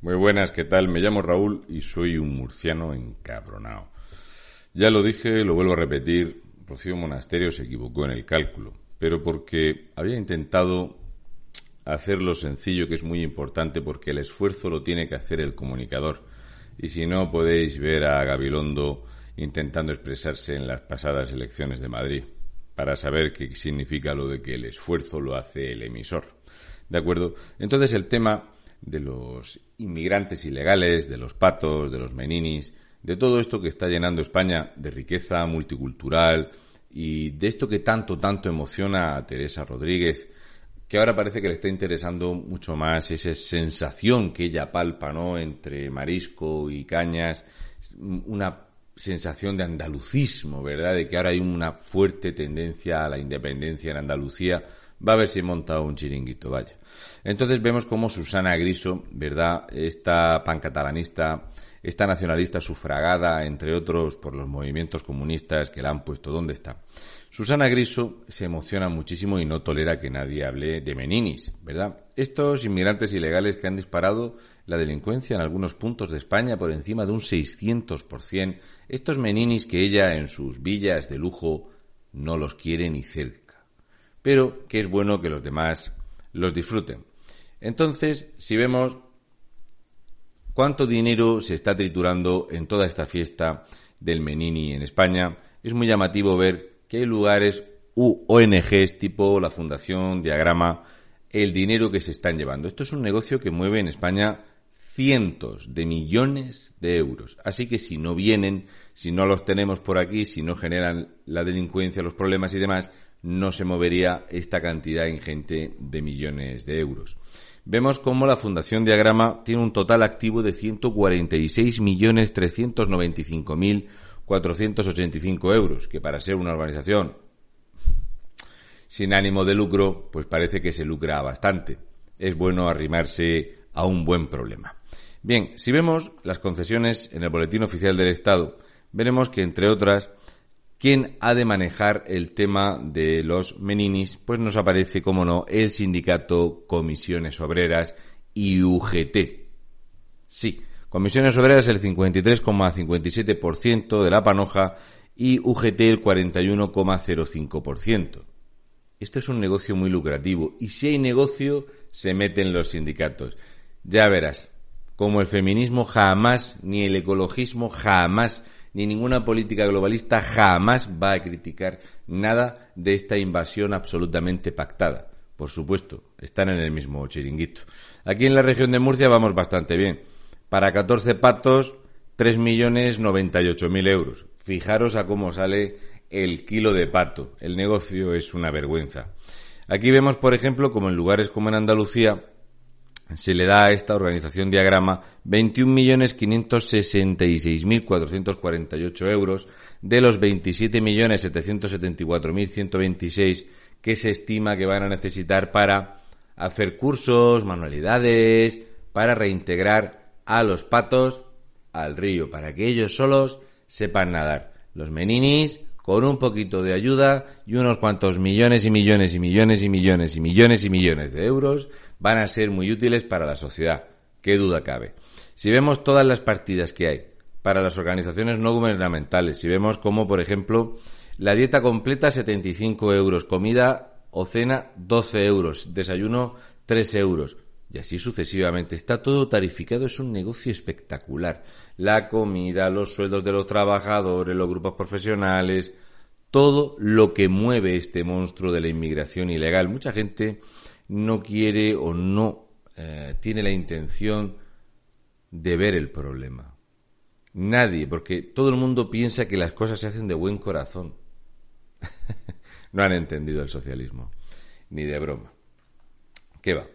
Muy buenas, ¿qué tal? Me llamo Raúl y soy un murciano encabronado. Ya lo dije, lo vuelvo a repetir, Rocío Monasterio se equivocó en el cálculo, pero porque había intentado hacerlo sencillo, que es muy importante, porque el esfuerzo lo tiene que hacer el comunicador. Y si no, podéis ver a Gabilondo intentando expresarse en las pasadas elecciones de Madrid, para saber qué significa lo de que el esfuerzo lo hace el emisor. ¿De acuerdo? Entonces el tema de los inmigrantes ilegales, de los patos, de los meninis, de todo esto que está llenando España de riqueza multicultural y de esto que tanto, tanto emociona a Teresa Rodríguez, que ahora parece que le está interesando mucho más esa sensación que ella palpa, ¿no? Entre marisco y cañas, una sensación de andalucismo, ¿verdad? De que ahora hay una fuerte tendencia a la independencia en Andalucía. Va a ver si monta un chiringuito, vaya. Entonces vemos cómo Susana Griso, ¿verdad? Esta pancatalanista, esta nacionalista sufragada, entre otros, por los movimientos comunistas que la han puesto donde está. Susana Griso se emociona muchísimo y no tolera que nadie hable de meninis, ¿verdad? Estos inmigrantes ilegales que han disparado la delincuencia en algunos puntos de España por encima de un 600%, estos meninis que ella en sus villas de lujo no los quiere ni cerca, pero que es bueno que los demás los disfruten. Entonces, si vemos cuánto dinero se está triturando en toda esta fiesta del Menini en España, es muy llamativo ver que hay lugares u ONGs tipo la Fundación Diagrama, el dinero que se están llevando. Esto es un negocio que mueve en España cientos de millones de euros. Así que si no vienen, si no los tenemos por aquí, si no generan la delincuencia, los problemas y demás, no se movería esta cantidad ingente de millones de euros. Vemos cómo la Fundación Diagrama tiene un total activo de 146.395.485 euros, que para ser una organización sin ánimo de lucro, pues parece que se lucra bastante. Es bueno arrimarse a un buen problema. Bien, si vemos las concesiones en el Boletín Oficial del Estado, veremos que, entre otras, ¿Quién ha de manejar el tema de los meninis? Pues nos aparece, como no, el sindicato Comisiones Obreras y UGT. Sí, Comisiones Obreras el 53,57% de la panoja y UGT el 41,05%. Esto es un negocio muy lucrativo y si hay negocio se meten los sindicatos. Ya verás, como el feminismo jamás, ni el ecologismo jamás ni ninguna política globalista jamás va a criticar nada de esta invasión absolutamente pactada. Por supuesto, están en el mismo chiringuito. Aquí en la región de Murcia vamos bastante bien. Para 14 patos, 3.098.000 euros. Fijaros a cómo sale el kilo de pato. El negocio es una vergüenza. Aquí vemos, por ejemplo, como en lugares como en Andalucía, se le da a esta organización diagrama 21.566.448 euros de los 27.774.126 que se estima que van a necesitar para hacer cursos, manualidades, para reintegrar a los patos al río, para que ellos solos sepan nadar. Los meninis, con un poquito de ayuda y unos cuantos millones y millones y millones y millones y millones y millones de euros, van a ser muy útiles para la sociedad. Qué duda cabe. Si vemos todas las partidas que hay para las organizaciones no gubernamentales, si vemos como, por ejemplo, la dieta completa 75 euros, comida o cena 12 euros, desayuno 3 euros, y así sucesivamente. Está todo tarificado, es un negocio espectacular. La comida, los sueldos de los trabajadores, los grupos profesionales, todo lo que mueve este monstruo de la inmigración ilegal. Mucha gente no quiere o no eh, tiene la intención de ver el problema. Nadie, porque todo el mundo piensa que las cosas se hacen de buen corazón. no han entendido el socialismo, ni de broma. ¿Qué va?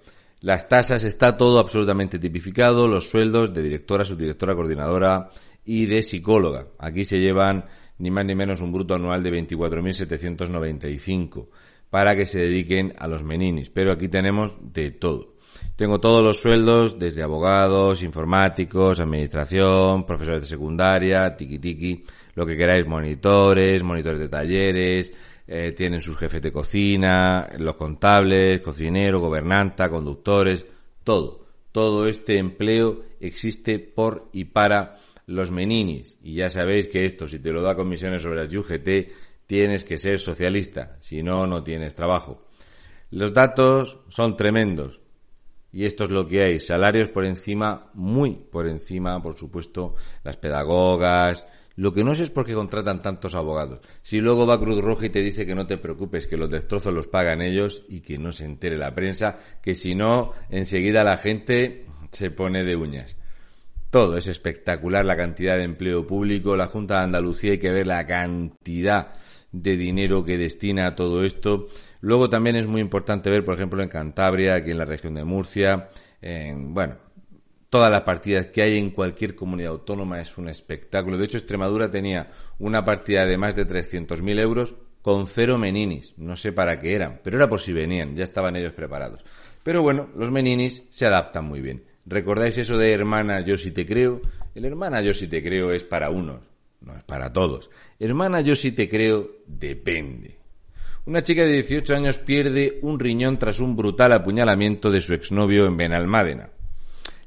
Las tasas, está todo absolutamente tipificado, los sueldos de directora, subdirectora, coordinadora y de psicóloga. Aquí se llevan ni más ni menos un bruto anual de 24.795 para que se dediquen a los meninis. Pero aquí tenemos de todo. Tengo todos los sueldos, desde abogados, informáticos, administración, profesores de secundaria, tiki tiki, lo que queráis, monitores, monitores de talleres, eh, tienen sus jefes de cocina, los contables, cocinero, gobernanta, conductores, todo. Todo este empleo existe por y para los meninis. Y ya sabéis que esto, si te lo da comisiones sobre las UGT, tienes que ser socialista, si no, no tienes trabajo. Los datos son tremendos. Y esto es lo que hay. Salarios por encima, muy por encima, por supuesto, las pedagogas, lo que no sé es por qué contratan tantos abogados. Si luego va Cruz Roja y te dice que no te preocupes, que los destrozos los pagan ellos y que no se entere la prensa, que si no, enseguida la gente se pone de uñas. Todo es espectacular, la cantidad de empleo público. La Junta de Andalucía hay que ver la cantidad de dinero que destina a todo esto. Luego también es muy importante ver, por ejemplo, en Cantabria, aquí en la región de Murcia, en, bueno, todas las partidas que hay en cualquier comunidad autónoma es un espectáculo. De hecho, Extremadura tenía una partida de más de 300.000 euros con cero meninis. No sé para qué eran, pero era por si venían, ya estaban ellos preparados. Pero bueno, los meninis se adaptan muy bien. ¿Recordáis eso de hermana, yo sí te creo? El hermana, yo sí te creo es para unos, no es para todos. Hermana, yo sí te creo depende. Una chica de 18 años pierde un riñón tras un brutal apuñalamiento de su exnovio en Benalmádena.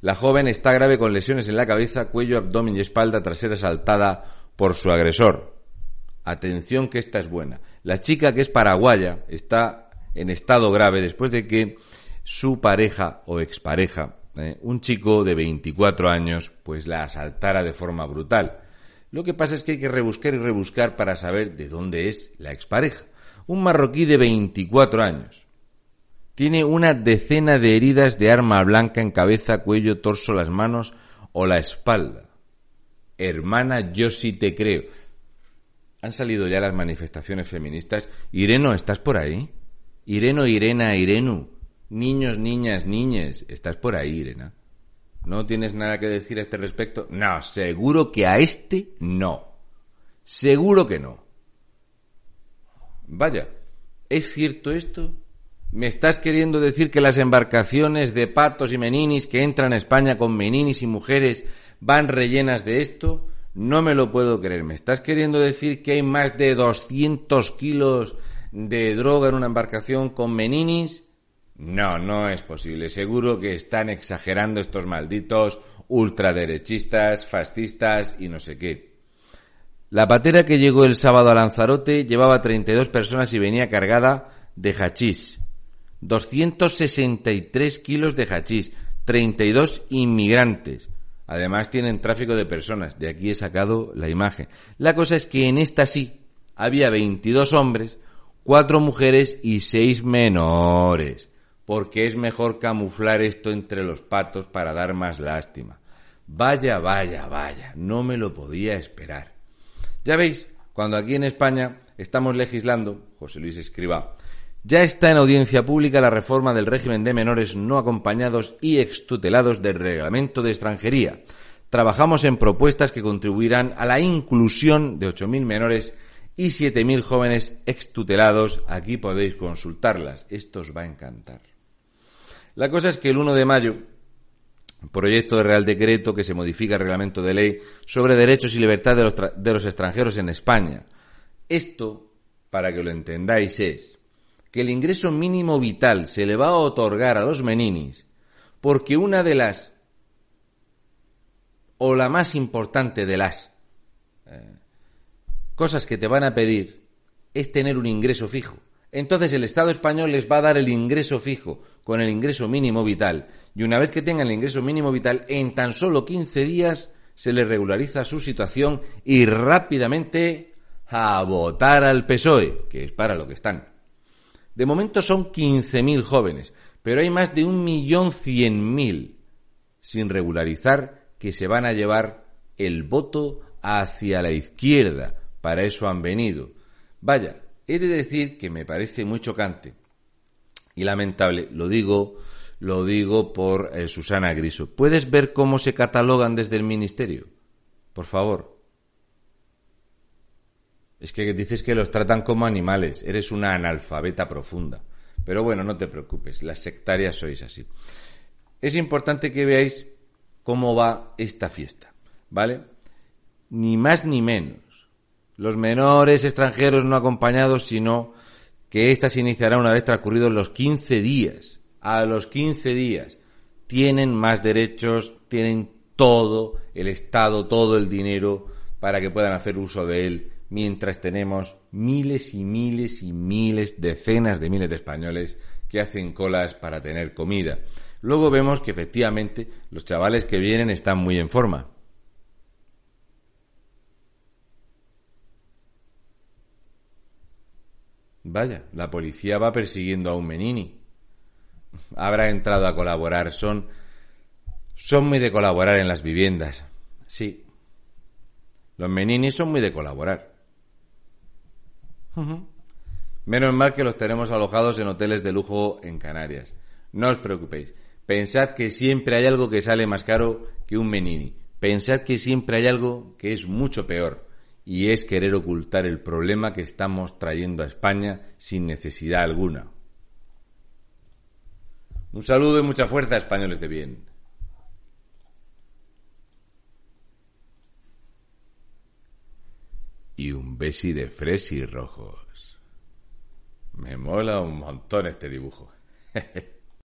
La joven está grave con lesiones en la cabeza, cuello, abdomen y espalda tras ser asaltada por su agresor. Atención que esta es buena. La chica que es paraguaya está en estado grave después de que su pareja o expareja, eh, un chico de 24 años, pues la asaltara de forma brutal. Lo que pasa es que hay que rebuscar y rebuscar para saber de dónde es la expareja. Un marroquí de 24 años. Tiene una decena de heridas de arma blanca en cabeza, cuello, torso, las manos o la espalda. Hermana, yo sí te creo. Han salido ya las manifestaciones feministas. Ireno, ¿estás por ahí? Ireno, Irena, Irenu. Niños, niñas, niñes. ¿Estás por ahí, Irena? ¿No tienes nada que decir a este respecto? No, seguro que a este no. Seguro que no. Vaya, ¿es cierto esto? ¿Me estás queriendo decir que las embarcaciones de patos y meninis que entran a España con meninis y mujeres van rellenas de esto? No me lo puedo creer. ¿Me estás queriendo decir que hay más de 200 kilos de droga en una embarcación con meninis? No, no es posible. Seguro que están exagerando estos malditos ultraderechistas, fascistas y no sé qué. La patera que llegó el sábado a Lanzarote llevaba 32 personas y venía cargada de hachís. 263 kilos de hachís, 32 inmigrantes. Además tienen tráfico de personas. De aquí he sacado la imagen. La cosa es que en esta sí había 22 hombres, 4 mujeres y 6 menores. Porque es mejor camuflar esto entre los patos para dar más lástima. Vaya, vaya, vaya. No me lo podía esperar. Ya veis, cuando aquí en España estamos legislando, José Luis escriba, ya está en audiencia pública la reforma del régimen de menores no acompañados y extutelados del reglamento de extranjería. Trabajamos en propuestas que contribuirán a la inclusión de 8.000 menores y 7.000 jóvenes extutelados. Aquí podéis consultarlas. Esto os va a encantar. La cosa es que el 1 de mayo, proyecto de Real Decreto que se modifica el reglamento de ley sobre derechos y libertad de los, de los extranjeros en España. Esto, para que lo entendáis, es que el ingreso mínimo vital se le va a otorgar a los meninis porque una de las o la más importante de las eh, cosas que te van a pedir es tener un ingreso fijo. Entonces el Estado español les va a dar el ingreso fijo con el ingreso mínimo vital y una vez que tengan el ingreso mínimo vital en tan solo 15 días se les regulariza su situación y rápidamente a votar al PSOE, que es para lo que están. De momento son 15.000 jóvenes, pero hay más de 1.100.000 sin regularizar que se van a llevar el voto hacia la izquierda. Para eso han venido. Vaya, he de decir que me parece muy chocante y lamentable, lo digo lo digo por eh, Susana Griso. ¿Puedes ver cómo se catalogan desde el ministerio? Por favor. Es que dices que los tratan como animales. Eres una analfabeta profunda. Pero bueno, no te preocupes. Las sectarias sois así. Es importante que veáis cómo va esta fiesta. ¿Vale? Ni más ni menos. Los menores extranjeros no acompañados, sino que ésta se iniciará una vez transcurridos los 15 días. A los 15 días tienen más derechos, tienen todo el Estado, todo el dinero para que puedan hacer uso de él, mientras tenemos miles y miles y miles, decenas de miles de españoles que hacen colas para tener comida. Luego vemos que efectivamente los chavales que vienen están muy en forma. Vaya, la policía va persiguiendo a un Menini. Habrá entrado a colaborar. Son. Son muy de colaborar en las viviendas. Sí. Los Menini son muy de colaborar. Menos mal que los tenemos alojados en hoteles de lujo en Canarias. No os preocupéis. Pensad que siempre hay algo que sale más caro que un Menini. Pensad que siempre hay algo que es mucho peor y es querer ocultar el problema que estamos trayendo a España sin necesidad alguna. Un saludo y mucha fuerza, españoles de bien. Y un besi de fresi rojos. Me mola un montón este dibujo.